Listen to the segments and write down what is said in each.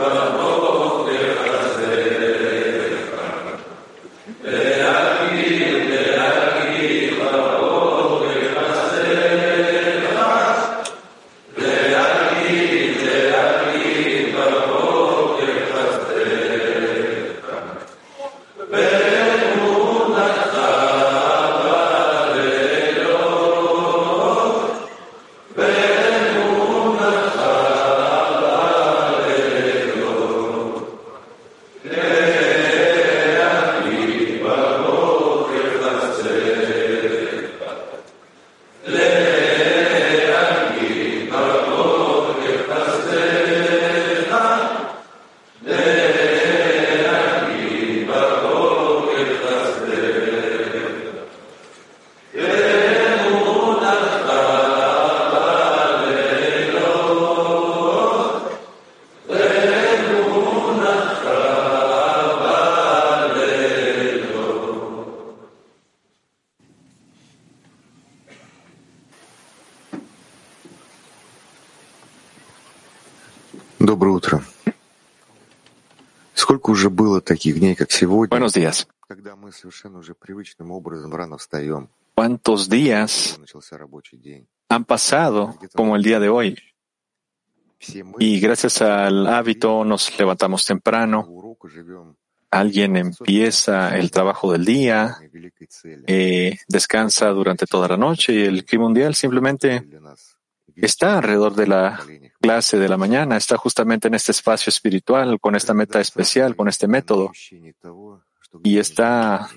para. Доброе утро. Сколько уже было таких дней, как сегодня, Buenos días. когда мы совершенно уже привычным образом рано встаем, ¿Cuántos días когда начался рабочий день. han pasado como el día de hoy? Все мы Y gracias al hábito nos levantamos по temprano, уроку живем alguien empieza el trabajo del día, на великой цели. eh, descansa durante toda la noche y el clima mundial simplemente Для нас está alrededor de la clase de la mañana, está justamente en este espacio espiritual, con esta meta especial, con este método, y están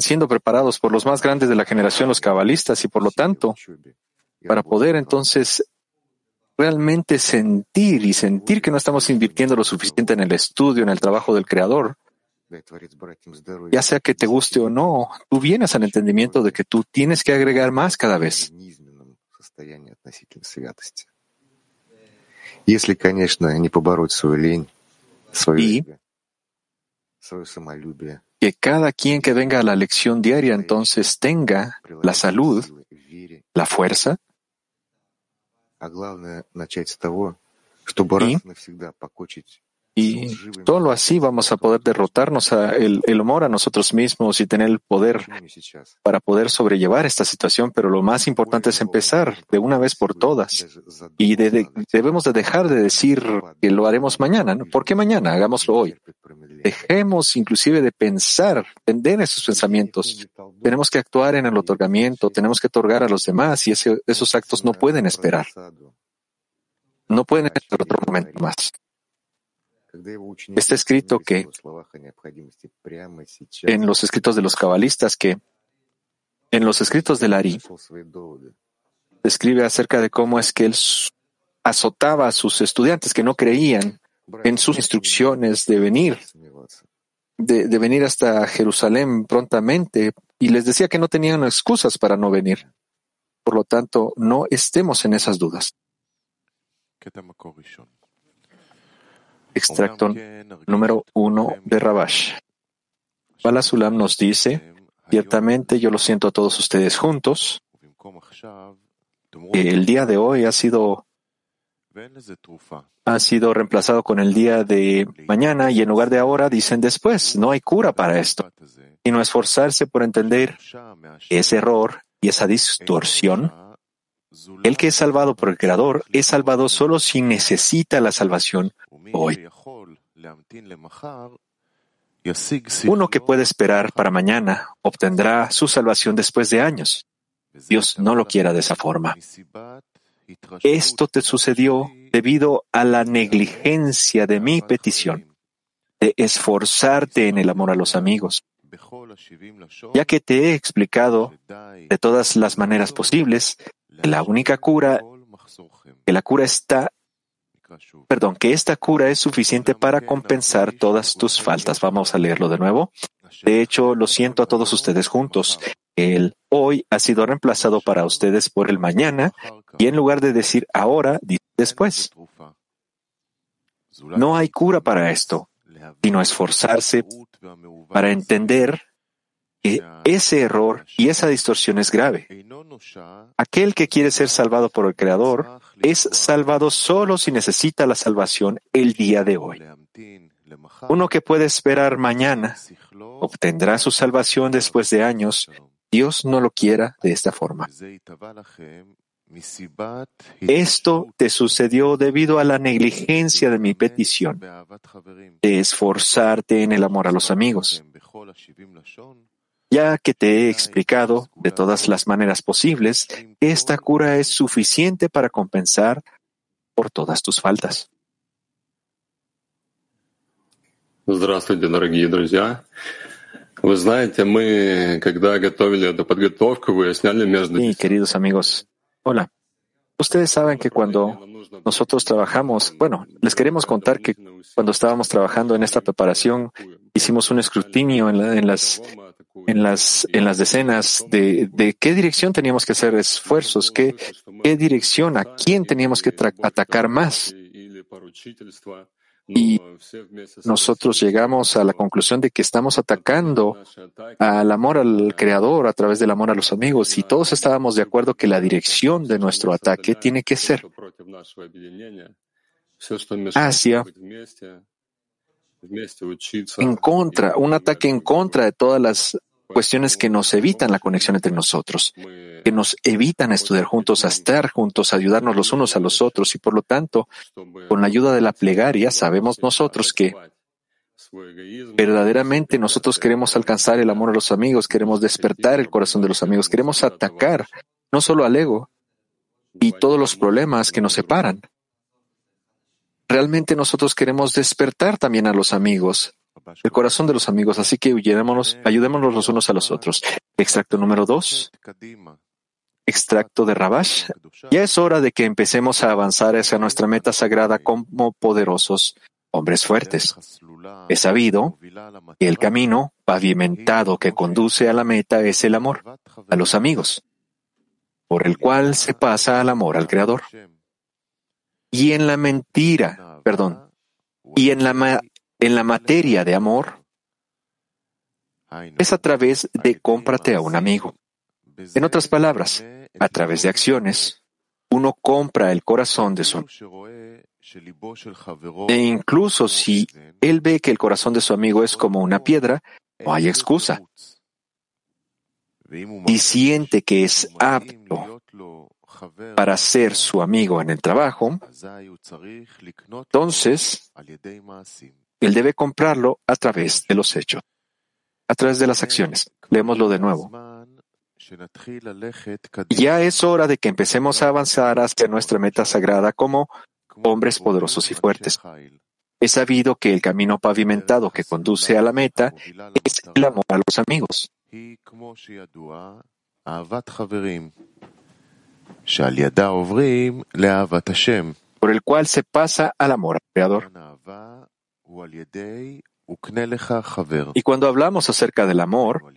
siendo preparados por los más grandes de la generación, los cabalistas, y por lo tanto, para poder entonces realmente sentir y sentir que no estamos invirtiendo lo suficiente en el estudio, en el trabajo del Creador, ya sea que te guste o no, tú vienes al entendimiento de que tú tienes que agregar más cada vez. В низменном состоянии относительно святости. Если, конечно, не побороть свою лень, свое И? эго, свое самолюбие, Que cada quien que venga a la lección diaria entonces tenga la salud, la fuerza, а главное начать с того, чтобы раз навсегда покончить Y solo así vamos a poder derrotarnos el, humor a nosotros mismos y tener el poder para poder sobrellevar esta situación. Pero lo más importante es empezar de una vez por todas. Y debemos de dejar de decir que lo haremos mañana. ¿no? ¿Por qué mañana? Hagámoslo hoy. Dejemos inclusive de pensar, tender esos pensamientos. Tenemos que actuar en el otorgamiento, tenemos que otorgar a los demás y esos actos no pueden esperar. No pueden esperar otro momento más. Está escrito que En los escritos de los cabalistas que en los escritos del Ari describe acerca de cómo es que él azotaba a sus estudiantes que no creían en sus instrucciones de venir, de, de venir hasta Jerusalén prontamente y les decía que no tenían excusas para no venir. Por lo tanto, no estemos en esas dudas. Extracto número uno de Rabash. Balasulam nos dice, ciertamente yo lo siento a todos ustedes juntos, que el día de hoy ha sido, ha sido reemplazado con el día de mañana y en lugar de ahora dicen después, no hay cura para esto, sino esforzarse por entender ese error y esa distorsión. El que es salvado por el Creador es salvado solo si necesita la salvación hoy. Uno que puede esperar para mañana obtendrá su salvación después de años. Dios no lo quiera de esa forma. Esto te sucedió debido a la negligencia de mi petición, de esforzarte en el amor a los amigos, ya que te he explicado de todas las maneras posibles la única cura, que la cura está, perdón, que esta cura es suficiente para compensar todas tus faltas. Vamos a leerlo de nuevo. De hecho, lo siento a todos ustedes juntos. El hoy ha sido reemplazado para ustedes por el mañana y en lugar de decir ahora, dice después. No hay cura para esto, sino esforzarse para entender ese error y esa distorsión es grave. Aquel que quiere ser salvado por el Creador es salvado solo si necesita la salvación el día de hoy. Uno que puede esperar mañana obtendrá su salvación después de años. Dios no lo quiera de esta forma. Esto te sucedió debido a la negligencia de mi petición de esforzarte en el amor a los amigos Ya que te he explicado de todas las maneras posibles, esta cura es suficiente para compensar por todas tus faltas. Здравствуйте, дорогие друзья. Вы знаете, мы, когда готовили эту подготовку, выясняли между... Sí, queridos amigos, Hola. Ustedes saben que cuando nosotros trabajamos, bueno, les queremos contar que cuando estábamos trabajando en esta preparación, hicimos un escrutinio en, las en las en las decenas de, de, qué dirección teníamos que hacer esfuerzos, qué, qué dirección, a quién teníamos que atacar más. Y nosotros llegamos a la conclusión de que estamos atacando al amor al Creador a través del amor a los amigos y todos estábamos de acuerdo que la dirección de nuestro ataque tiene que ser hacia en contra, un ataque en contra de todas las cuestiones que nos evitan la conexión entre nosotros, que nos evitan estudiar juntos, a estar juntos, ayudarnos los unos a los otros y por lo tanto, con la ayuda de la plegaria, sabemos nosotros que verdaderamente nosotros queremos alcanzar el amor a los amigos, queremos despertar el corazón de los amigos, queremos atacar no solo al ego y todos los problemas que nos separan. Realmente nosotros queremos despertar también a los amigos, el corazón de los amigos, así que ayudémonos, ayudémonos los unos a los otros. Extracto número dos. Extracto de Rabash. Ya es hora de que empecemos a avanzar hacia nuestra meta sagrada como poderosos hombres fuertes. He sabido que el camino pavimentado que conduce a la meta es el amor a los amigos, por el cual se pasa al amor al Creador. Y en la mentira, perdón, y en la en la materia de amor es a través de cómprate a un amigo. En otras palabras, a través de acciones, uno compra el corazón de su e incluso si él ve que el corazón de su amigo es como una piedra, no hay excusa. Y siente que es apto para ser su amigo en el trabajo, entonces él debe comprarlo a través de los hechos, a través de las acciones. Leémoslo de nuevo. Ya es hora de que empecemos a avanzar hacia nuestra meta sagrada como hombres poderosos y fuertes. He sabido que el camino pavimentado que conduce a la meta es el amor a los amigos. Por el cual se pasa al amor al Creador. Y cuando hablamos acerca del amor,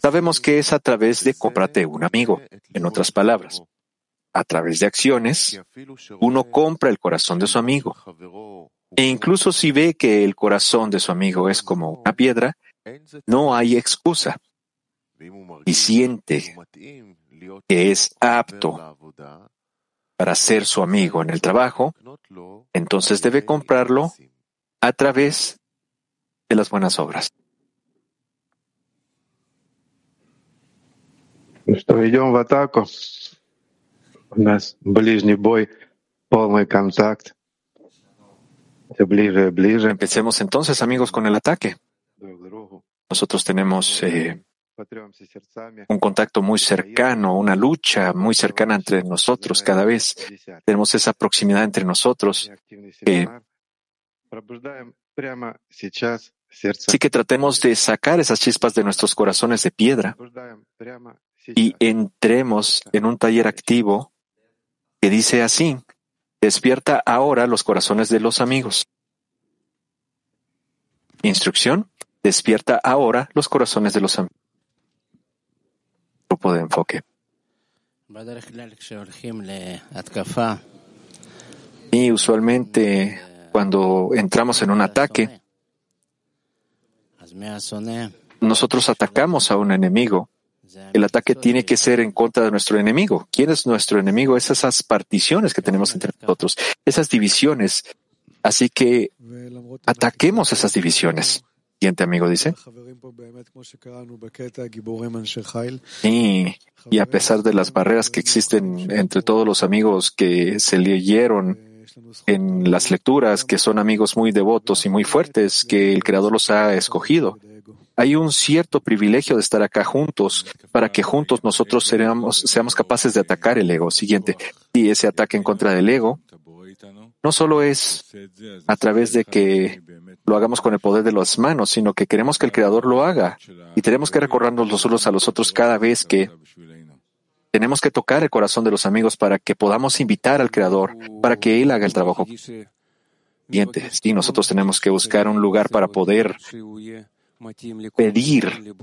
sabemos que es a través de cómprate un amigo. En otras palabras, a través de acciones, uno compra el corazón de su amigo. E incluso si ve que el corazón de su amigo es como una piedra, no hay excusa. Y siente que es apto para ser su amigo en el trabajo, entonces debe comprarlo a través de las buenas obras. идем в атаку. У нас ближний бой, полный контакт. Ближе, ближе. Empecemos entonces, amigos, con el ataque. Nosotros tenemos eh, un contacto muy cercano, una lucha muy cercana entre nosotros cada vez. Tenemos esa proximidad entre nosotros que Así que tratemos de sacar esas chispas de nuestros corazones de piedra y entremos en un taller activo que dice así, despierta ahora los corazones de los amigos. Instrucción, despierta ahora los corazones de los amigos. Grupo de enfoque. Y usualmente cuando entramos en un ataque, nosotros atacamos a un enemigo El ataque tiene que ser en contra de nuestro enemigo. ¿Quién es nuestro enemigo? Es esas particiones que tenemos entre nosotros, esas divisiones. Así que ataquemos esas divisiones. Siguiente amigo dice. Y, y a pesar de las barreras que existen entre todos los amigos que se leyeron en las lecturas, que son amigos muy devotos y muy fuertes, que el Creador los ha escogido, hay un cierto privilegio de estar acá juntos para que juntos nosotros seamos, seamos capaces de atacar el ego. Siguiente, y ese ataque en contra del ego no solo es a través de que lo hagamos con el poder de las manos, sino que queremos que el Creador lo haga. Y tenemos que recordarnos los unos a los otros cada vez que tenemos que tocar el corazón de los amigos para que podamos invitar al Creador, para que Él haga el trabajo. Siguiente, sí, nosotros tenemos que buscar un lugar para poder pedir,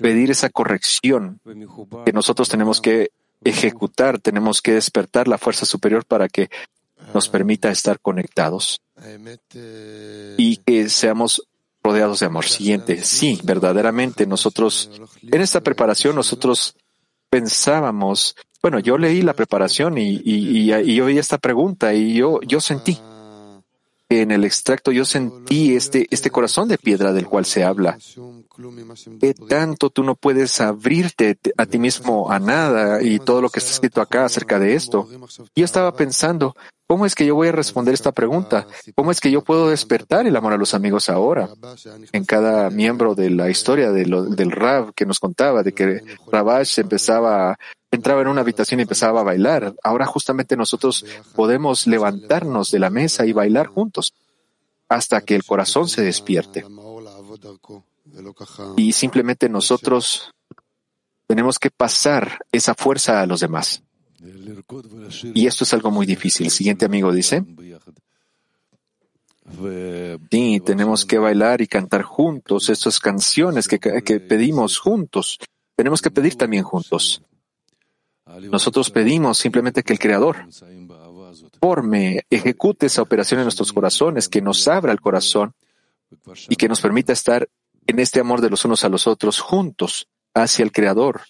pedir esa corrección que nosotros tenemos que ejecutar, tenemos que despertar la fuerza superior para que nos permita estar conectados y que seamos rodeados de amor. Siguiente, sí, verdaderamente nosotros, en esta preparación nosotros pensábamos, bueno, yo leí la preparación y, y, y, oí esta pregunta y yo, yo sentí en el extracto yo sentí este, este corazón de piedra del cual se habla. ¿Qué tanto tú no puedes abrirte a ti mismo a nada y todo lo que está escrito acá acerca de esto? Yo estaba pensando, ¿cómo es que yo voy a responder esta pregunta? ¿Cómo es que yo puedo despertar el amor a los amigos ahora? En cada miembro de la historia de del Rab que nos contaba de que Rabash empezaba entraba en una habitación y empezaba a bailar. Ahora justamente nosotros podemos levantarnos de la mesa y bailar juntos hasta que el corazón se despierte. Y simplemente nosotros tenemos que pasar esa fuerza a los demás. Y esto es algo muy difícil. El siguiente amigo dice, sí, tenemos que bailar y cantar juntos estas canciones que, que pedimos juntos. Tenemos que pedir también juntos. Nosotros pedimos simplemente que el Creador forme, ejecute esa operación en nuestros corazones, que nos abra el corazón y que nos permita estar en este amor de los unos a los otros juntos hacia el Creador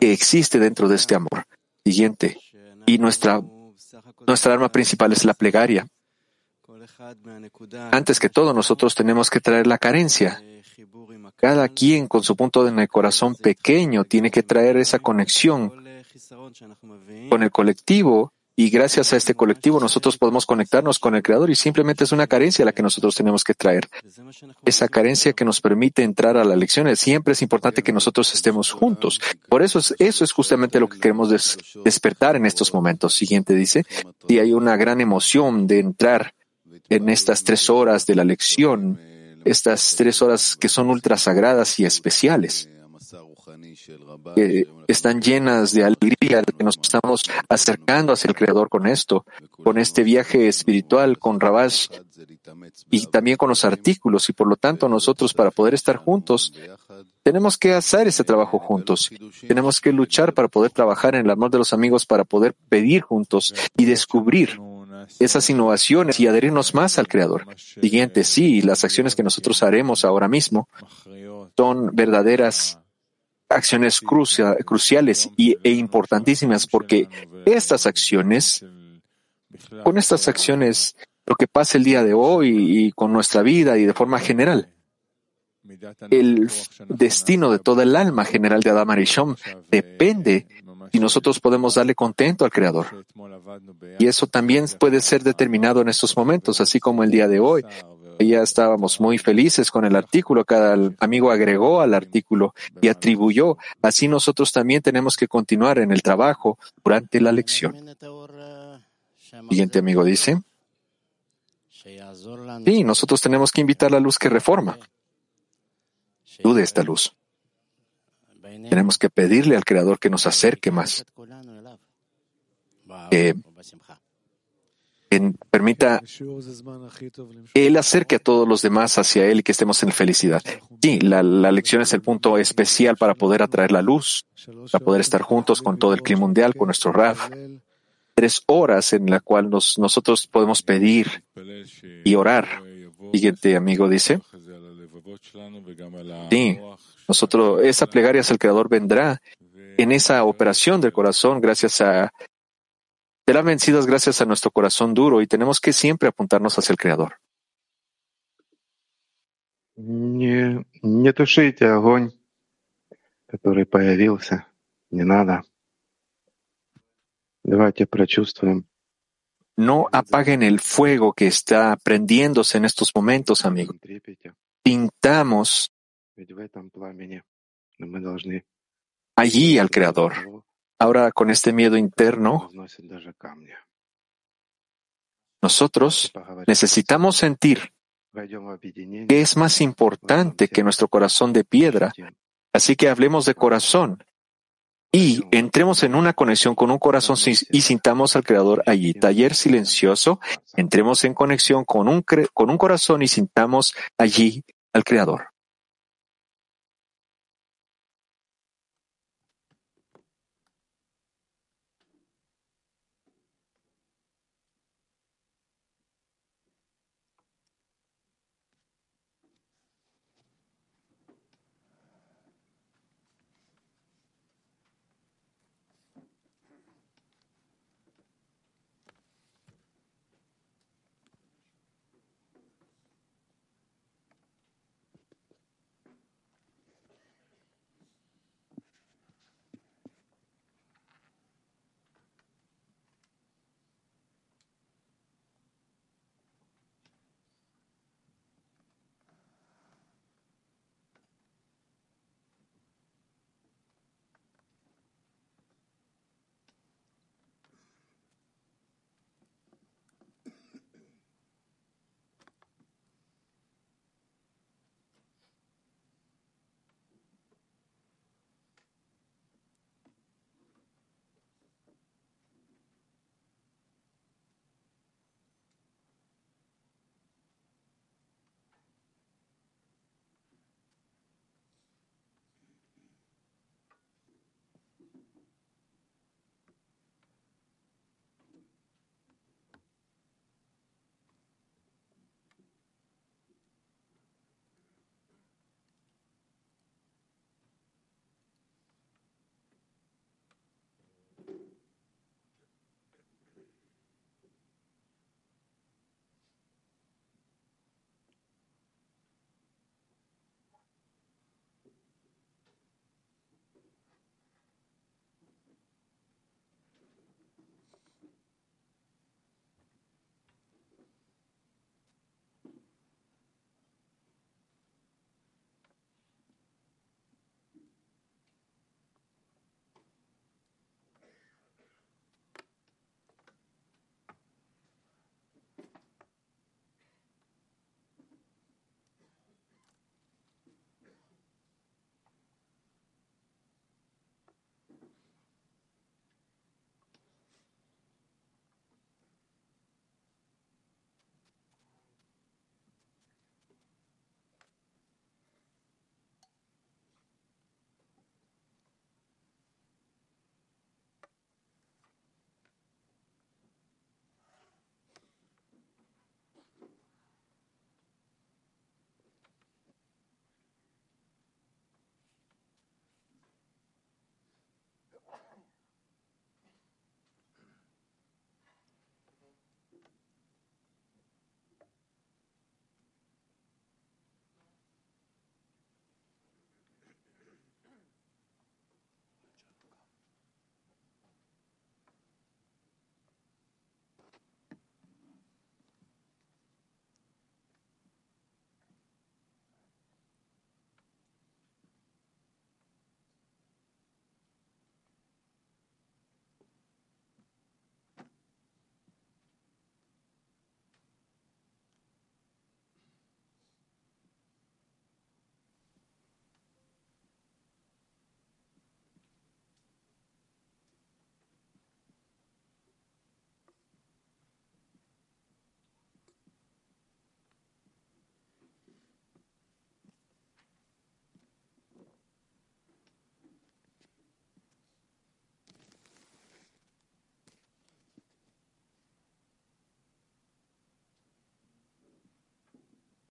que existe dentro de este amor. Siguiente. Y nuestra, nuestra arma principal es la plegaria. Antes que todo, nosotros tenemos que traer la carencia. Cada quien con su punto en el corazón pequeño tiene que traer esa conexión con el colectivo y gracias a este colectivo nosotros podemos conectarnos con el Creador y simplemente es una carencia la que nosotros tenemos que traer. Esa carencia que nos permite entrar a la lección. Siempre es importante que nosotros estemos juntos. Por eso es, eso es justamente lo que queremos despertar en estos momentos. Siguiente dice, y hay una gran emoción de entrar en estas tres horas de la lección, estas tres horas que son ultra sagradas y especiales que están llenas de alegría, que nos estamos acercando hacia el Creador con esto, con este viaje espiritual, con Rabash y también con los artículos. Y por lo tanto, nosotros para poder estar juntos, tenemos que hacer ese trabajo juntos. Tenemos que luchar para poder trabajar en el amor de los amigos, para poder pedir juntos y descubrir esas innovaciones y adherirnos más al Creador. Siguiente, sí, las acciones que nosotros haremos ahora mismo son verdaderas acciones cruciales y, e importantísimas porque estas acciones, con estas acciones, lo que pasa el día de hoy y con nuestra vida y de forma general, el destino de toda el alma general de Adam Arishon depende y nosotros podemos darle contento al Creador. Y eso también puede ser determinado en estos momentos, así como el día de hoy ya estábamos muy felices con el artículo, cada amigo agregó al artículo y atribuyó. Así nosotros también tenemos que continuar en el trabajo durante la lección. Siguiente amigo dice. Sí, nosotros tenemos que invitar la luz que reforma. Dude esta luz. Tenemos que pedirle al Creador que nos acerque más. Que permita Él acerque a todos los demás hacia Él y que estemos en felicidad. Sí, la, lección es el punto especial para poder atraer la luz, para poder estar juntos con todo el clima mundial, con nuestro RAF. Tres horas en la cual nos, nosotros podemos pedir y orar. Siguiente amigo dice. Sí, Nosotros, esa plegaria hacia el Creador vendrá en esa operación del corazón gracias a serán vencidas gracias a nuestro corazón duro y tenemos que siempre apuntarnos hacia el Creador. Не, не тушите огонь, который появился. Не надо. Давайте прочувствуем. No apaguen el fuego que está prendiéndose en estos momentos, amigos. Pintamos Ведь в этом пламени мы должны allí al Creador. Ahora, con este miedo interno, nosotros necesitamos sentir que es más importante que nuestro corazón de piedra. Así que hablemos de corazón y entremos en una conexión con un corazón y sintamos al Creador allí. Taller silencioso, entremos en conexión con un, con un corazón y sintamos allí al Creador.